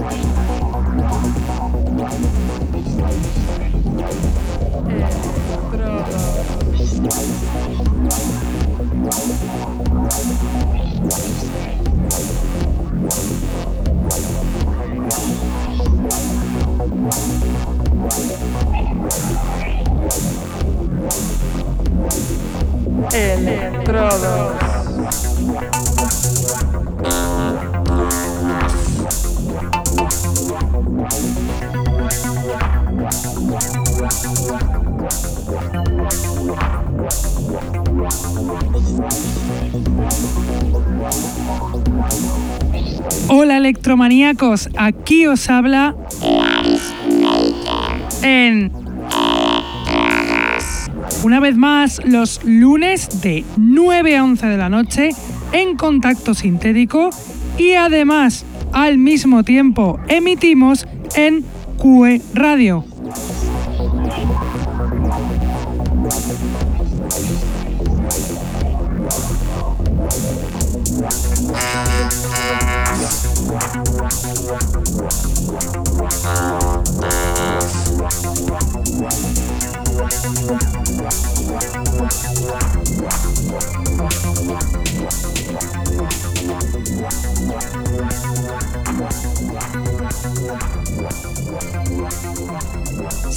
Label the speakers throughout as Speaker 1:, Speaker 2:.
Speaker 1: Estrada. Electrodos. Electromaníacos, aquí os habla en una vez más los lunes de 9 a 11 de la noche en contacto sintético y además al mismo tiempo emitimos en QE Radio.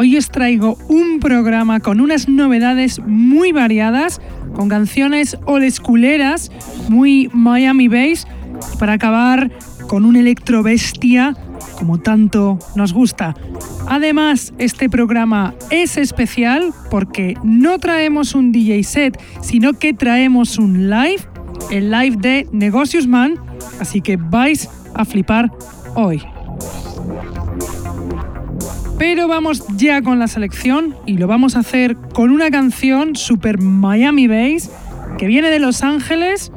Speaker 1: Hoy os traigo un programa con unas novedades muy variadas, con canciones old schooleras, muy Miami Bass, para acabar con un electro bestia como tanto nos gusta. Además, este programa es especial porque no traemos un DJ set, sino que traemos un live, el live de Negocios Man, así que vais a flipar hoy. Pero vamos ya con la selección y lo vamos a hacer con una canción super Miami Bass que viene de Los Ángeles.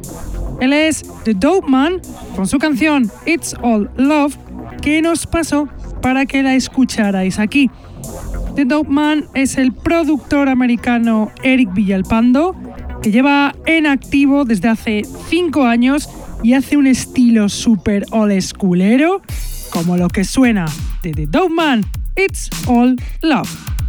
Speaker 1: Él es The Dope Man con su canción It's All Love que nos pasó para que la escucharais aquí. The Dope Man es el productor americano Eric Villalpando que lleva en activo desde hace 5 años y hace un estilo super old schoolero como lo que suena de The Dope Man It's All Love.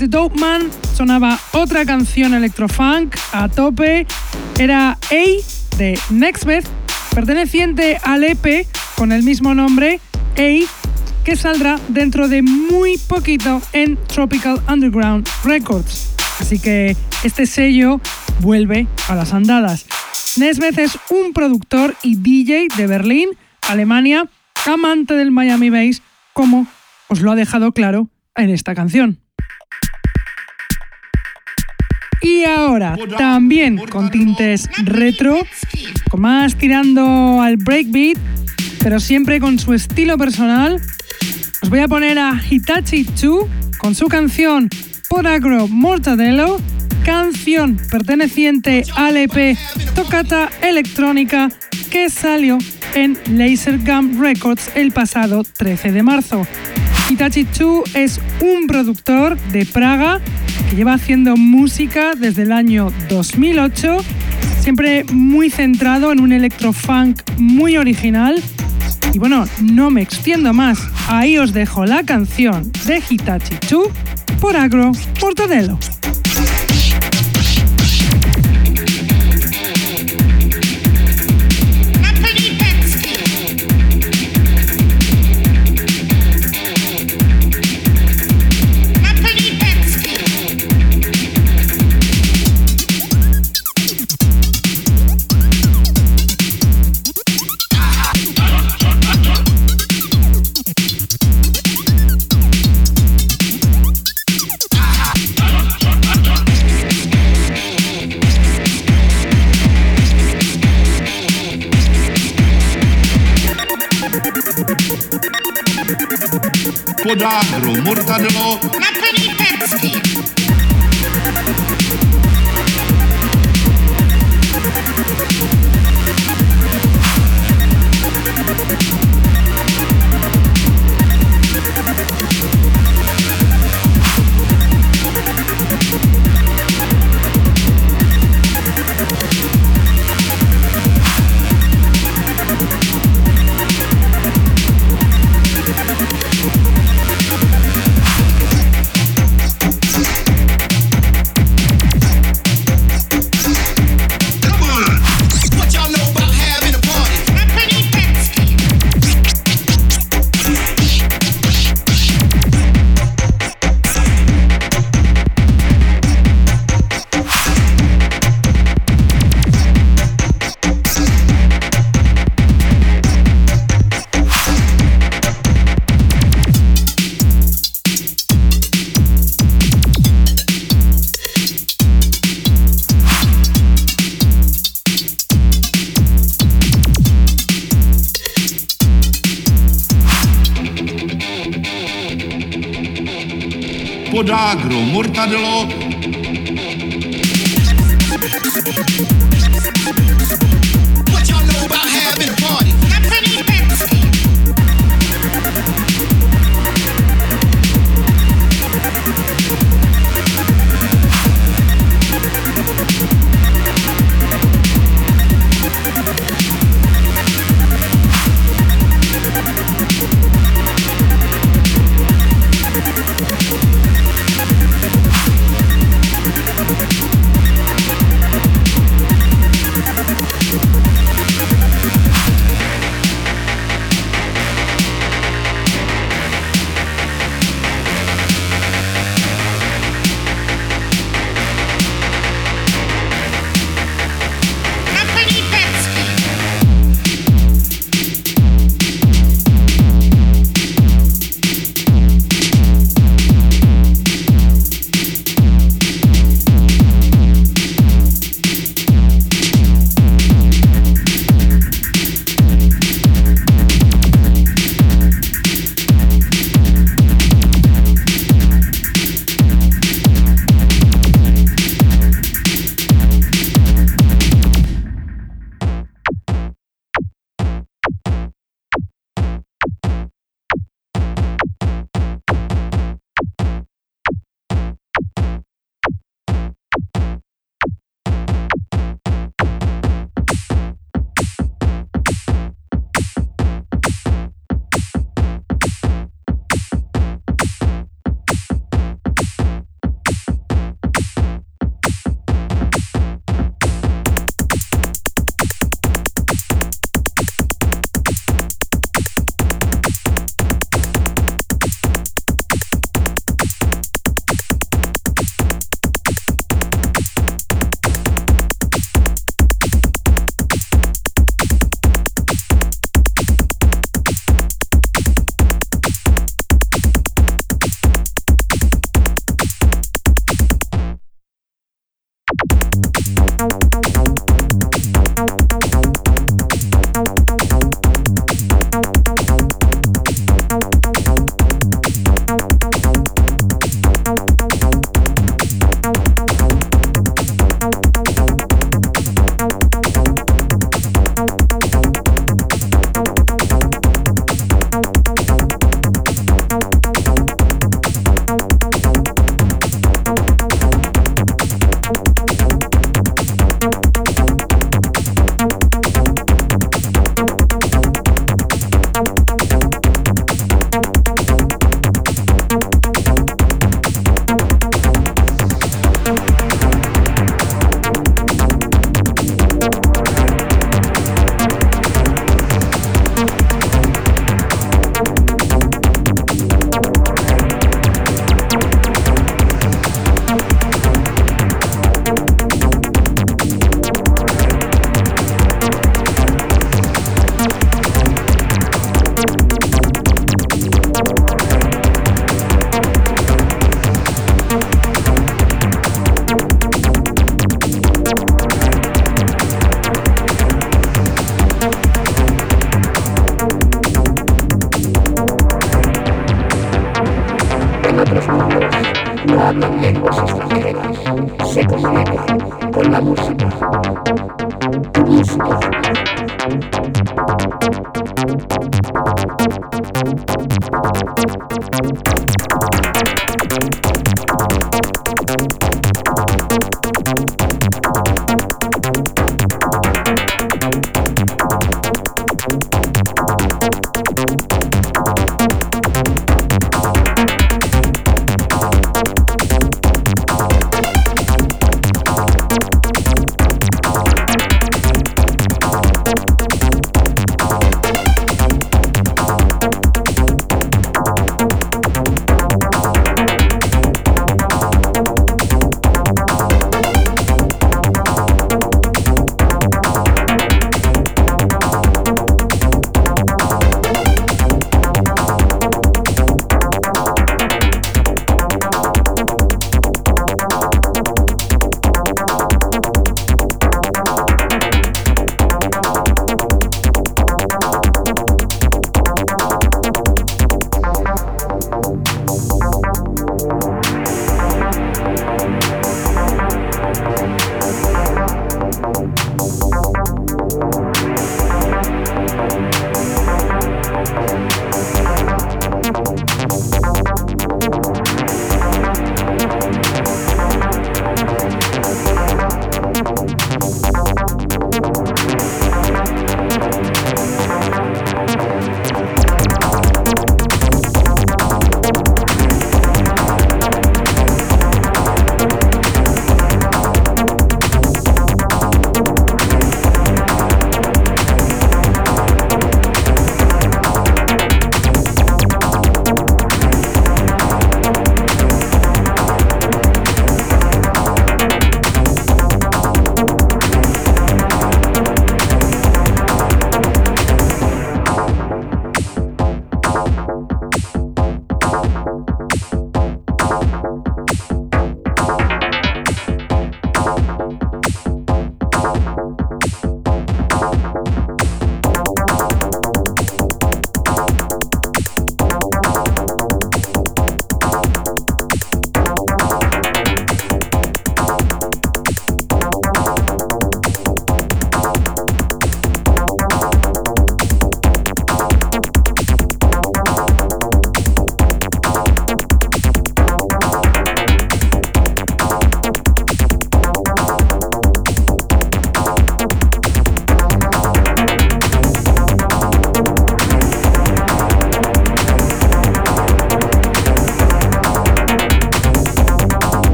Speaker 1: The Dope Man sonaba otra canción electrofunk a tope. Era A de Nextbeth, perteneciente al EP con el mismo nombre, A, que saldrá dentro de muy poquito en Tropical Underground Records. Así que este sello vuelve a las andadas. Nesbeth es un productor y DJ de Berlín, Alemania, amante del Miami Bass, como os lo ha dejado claro en esta canción. Ahora, también con tintes retro, con más tirando al breakbeat, pero siempre con su estilo personal, os voy a poner a Hitachi 2 con su canción Poragro Mortadelo, canción perteneciente al EP Tocata Electrónica que salió en Laser Gum Records el pasado 13 de marzo. Hitachi 2 es un productor de Praga que lleva haciendo música desde el año 2008, siempre muy centrado en un electrofunk muy original. Y bueno, no me extiendo más, ahí os dejo la canción de Hitachi 2 por Agro Mortadelo.
Speaker 2: I don't know.
Speaker 3: letadlo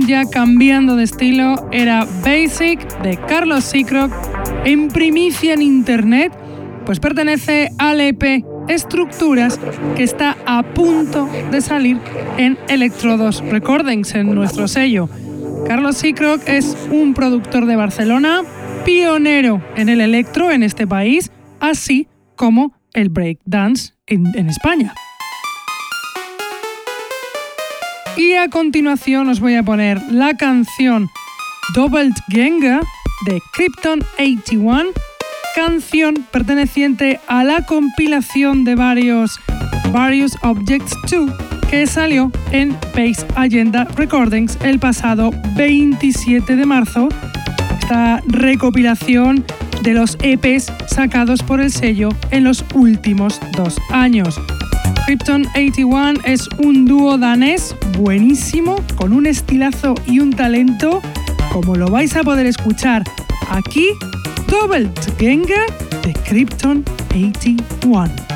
Speaker 1: ya cambiando de estilo, era Basic de Carlos Seacrock en primicia en internet, pues pertenece al EP Estructuras que está a punto de salir en Electrodos Recordings, en nuestro sello. Carlos Seacrock es un productor de Barcelona, pionero en el electro en este país, así como el breakdance en, en España. Y a continuación os voy a poner la canción Doubled Genga de Krypton 81, canción perteneciente a la compilación de varios Various Objects 2 que salió en Base Agenda Recordings el pasado 27 de marzo. Esta recopilación de los EPs sacados por el sello en los últimos dos años. Krypton 81 es un dúo danés buenísimo, con un estilazo y un talento, como lo vais a poder escuchar aquí, Double Genga de Krypton 81.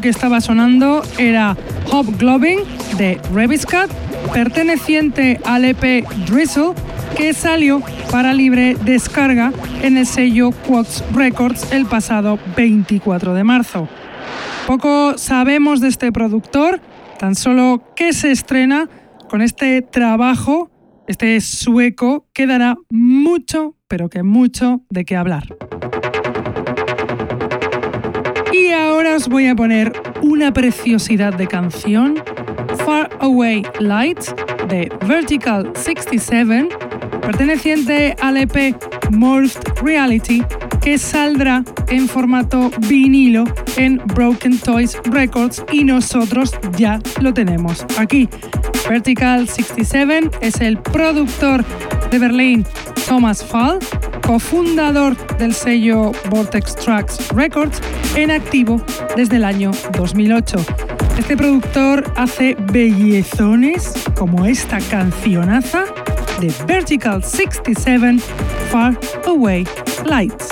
Speaker 1: Que estaba sonando era Hobgoblin de Rebiscat, perteneciente al EP Drizzle, que salió para libre descarga en el sello Quox Records el pasado 24 de marzo. Poco sabemos de este productor, tan solo que se estrena con este trabajo, este sueco, que dará mucho, pero que mucho de qué hablar. Os voy a poner una preciosidad de canción, Far Away Lights, de Vertical 67, perteneciente al EP Morphed Reality, que saldrá en formato vinilo en Broken Toys Records y nosotros ya lo tenemos aquí. Vertical 67 es el productor de Berlín, Thomas Fall, cofundador del sello Vortex Tracks Records, en activo desde el año 2008. Este productor hace bellezones como esta cancionaza de Vertical 67 Far Away Lights.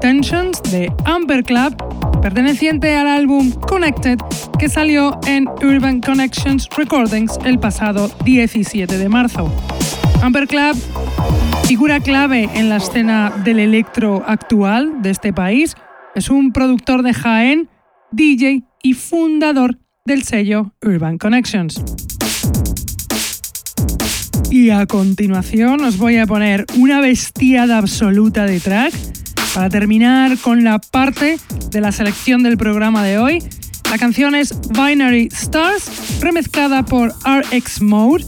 Speaker 1: De Amber Club, perteneciente al álbum Connected, que salió en Urban Connections Recordings el pasado 17 de marzo. Amber Club, figura clave en la escena del electro actual de este país, es un productor de Jaén, DJ y fundador del sello Urban Connections. Y a continuación os voy a poner una bestiada absoluta de track para terminar con la parte de la selección del programa de hoy. La canción es Binary Stars, remezclada por RX Mode,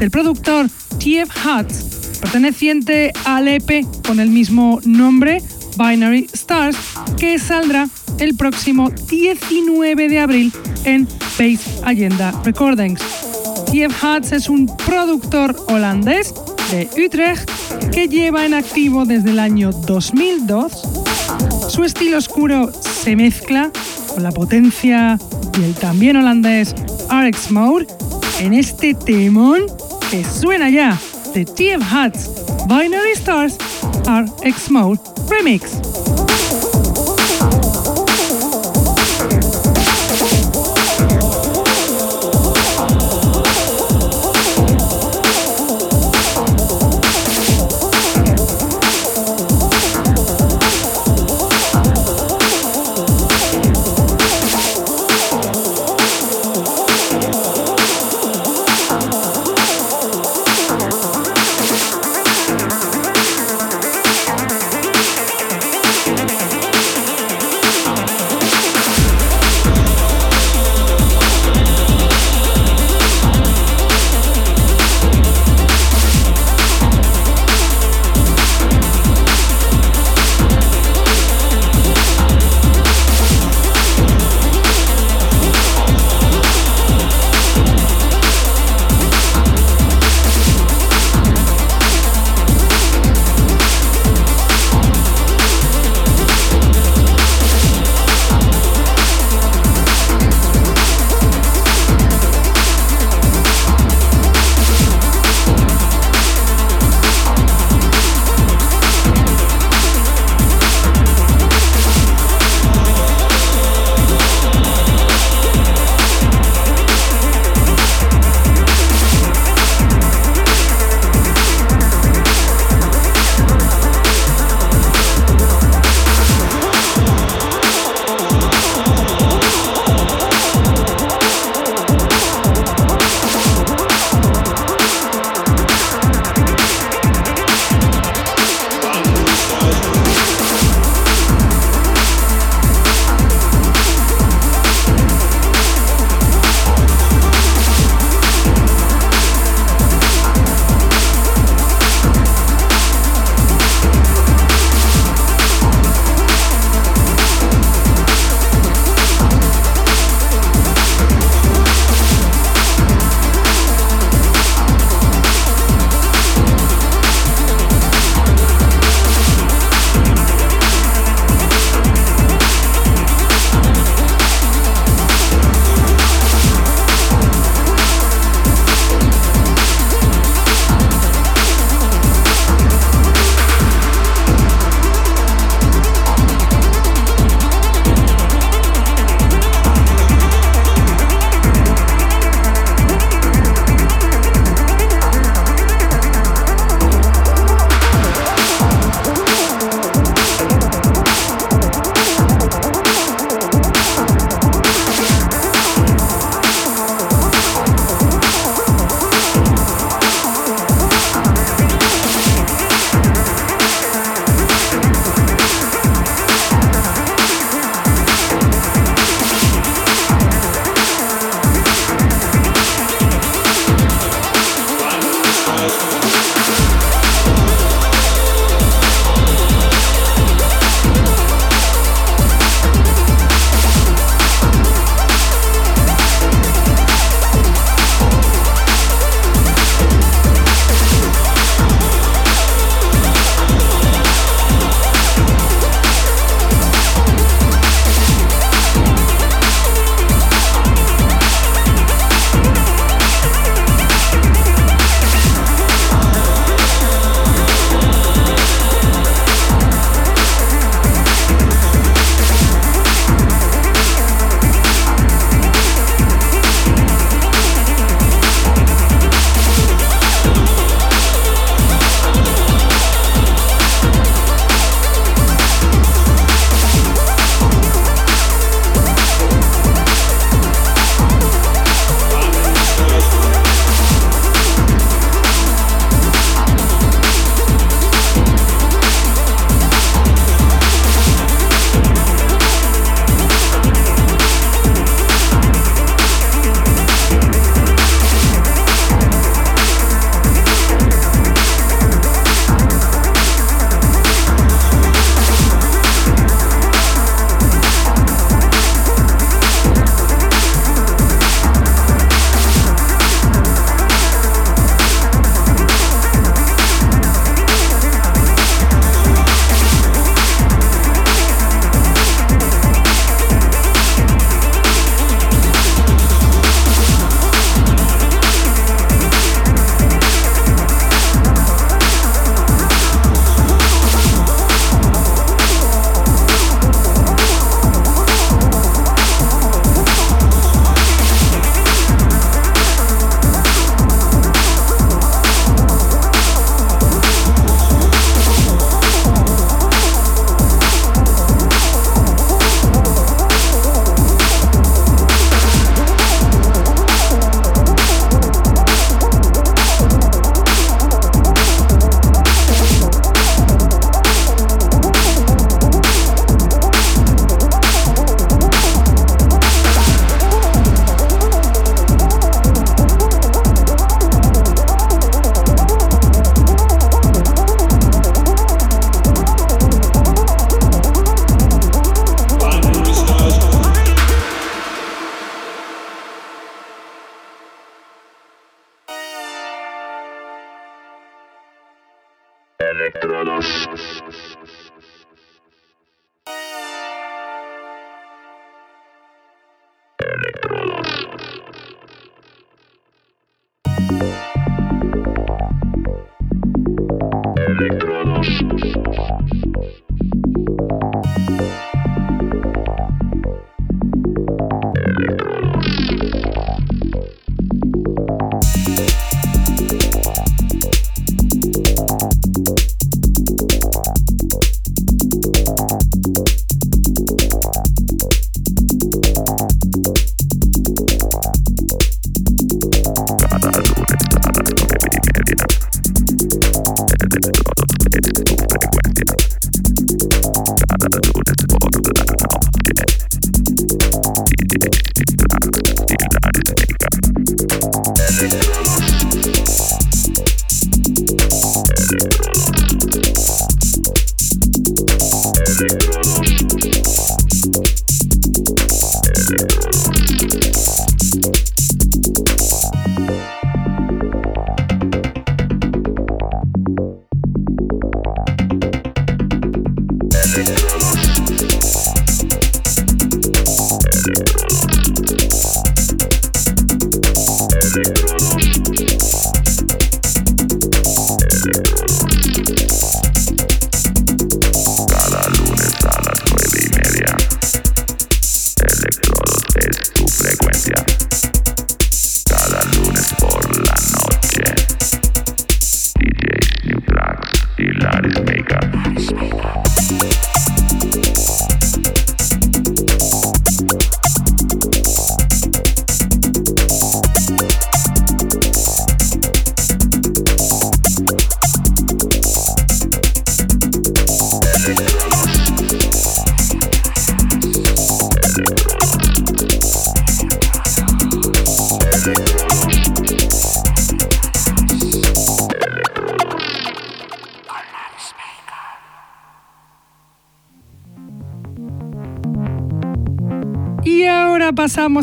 Speaker 1: del productor TF Hutz, perteneciente al EP con el mismo nombre, Binary Stars, que saldrá el próximo 19 de abril en Base Agenda Recordings. TF Hutz es un productor holandés Utrecht que lleva en activo desde el año 2002. Su estilo oscuro se mezcla con la potencia y el también holandés RX Mode en este temón que suena ya de TF Hutz Binary Stars RX Mode Remix.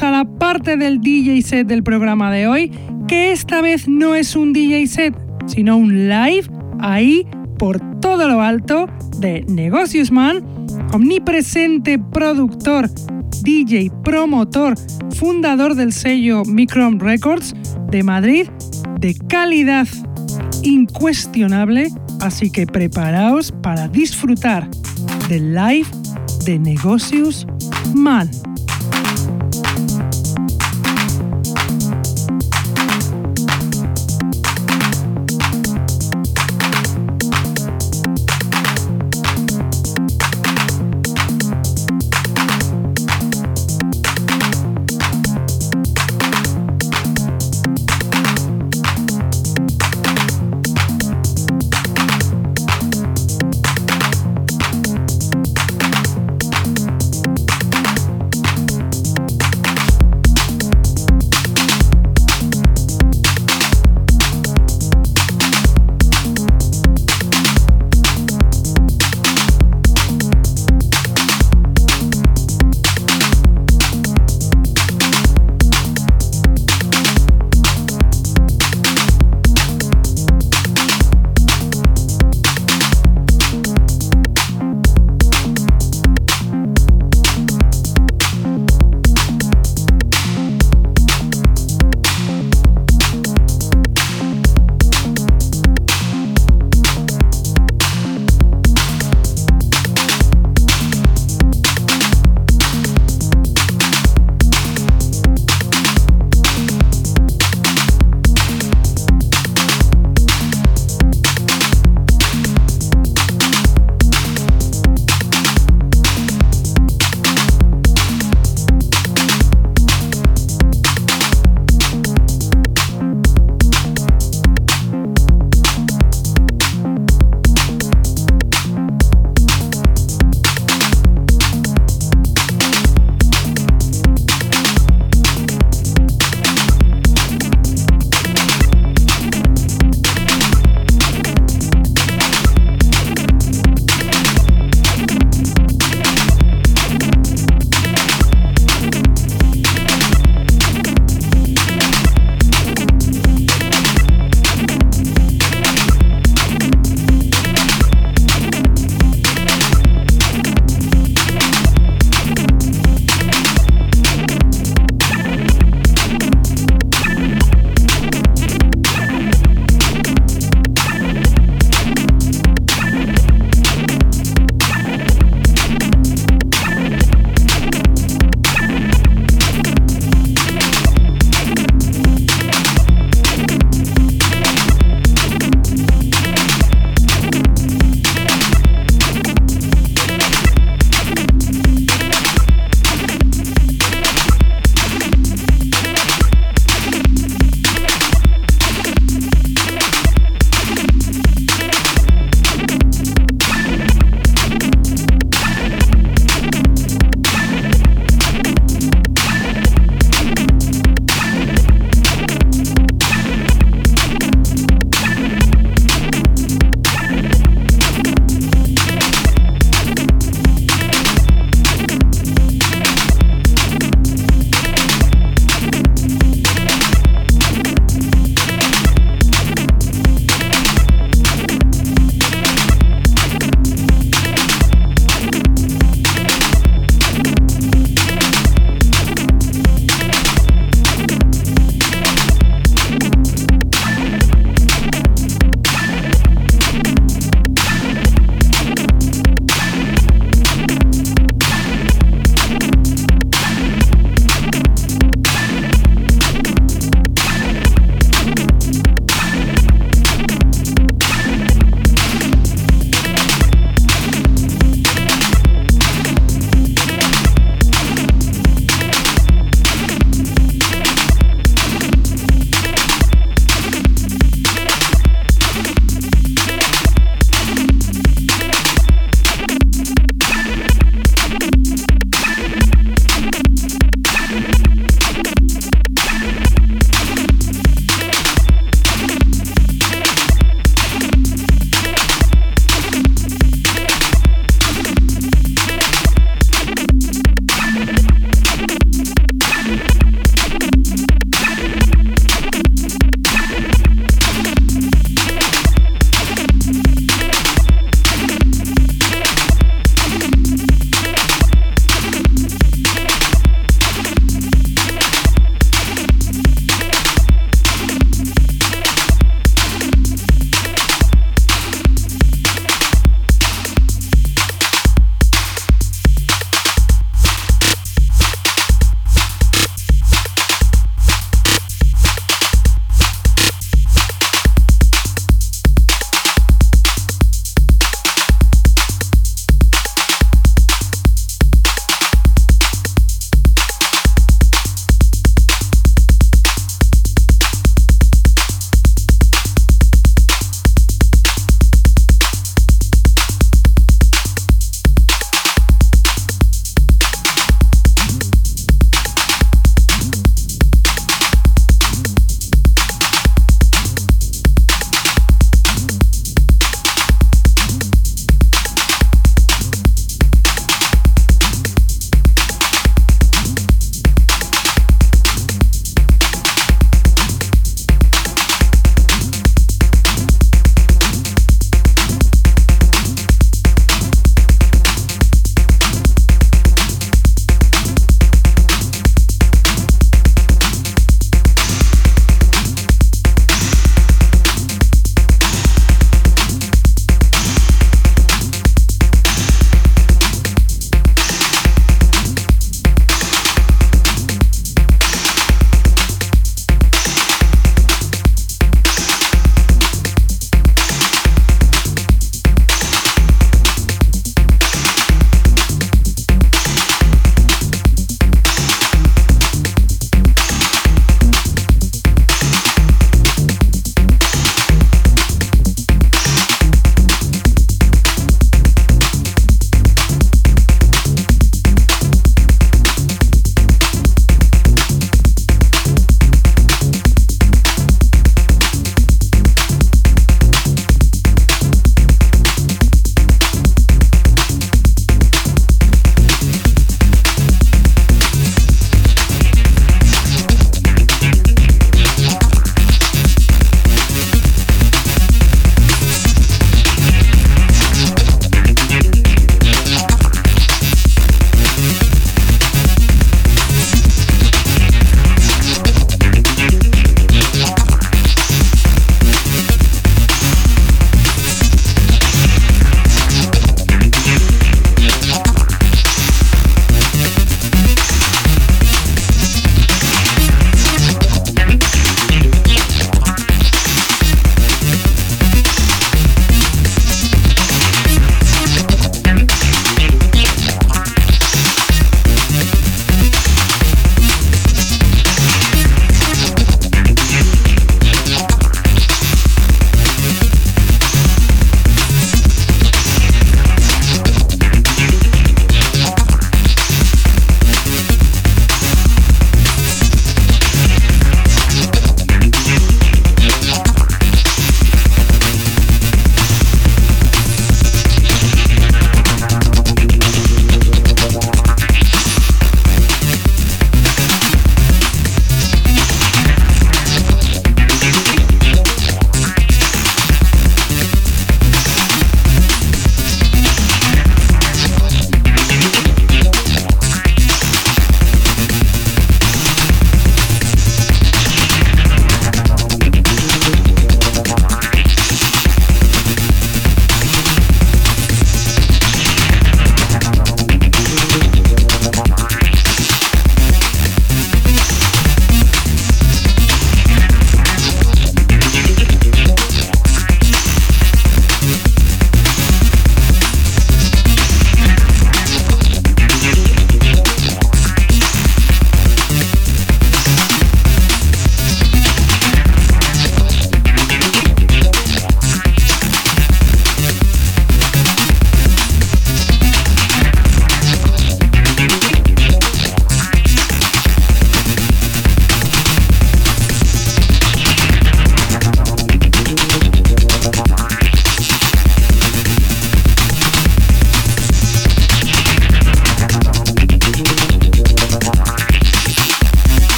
Speaker 1: A la parte del DJ set del programa de hoy, que esta vez no es un DJ set, sino un live ahí por todo lo alto de Negocios Man, omnipresente productor, DJ, promotor, fundador del sello Micron Records de Madrid, de calidad incuestionable, así que preparaos para disfrutar del live de Negocios Man.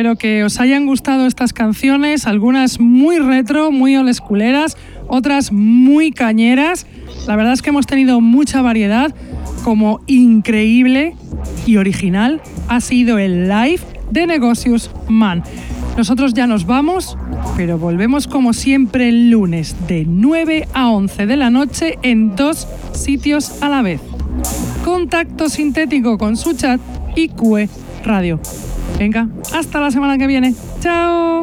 Speaker 1: Espero que os hayan gustado estas canciones, algunas muy retro, muy olesculeras, otras muy cañeras. La verdad es que hemos tenido mucha variedad, como increíble y original ha sido el live de Negocios Man. Nosotros ya nos vamos, pero volvemos como siempre el lunes de 9 a 11 de la noche en dos sitios a la vez. Contacto sintético con su chat y QE Radio. Venga, hasta la semana que viene. ¡Chao!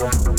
Speaker 3: Wow.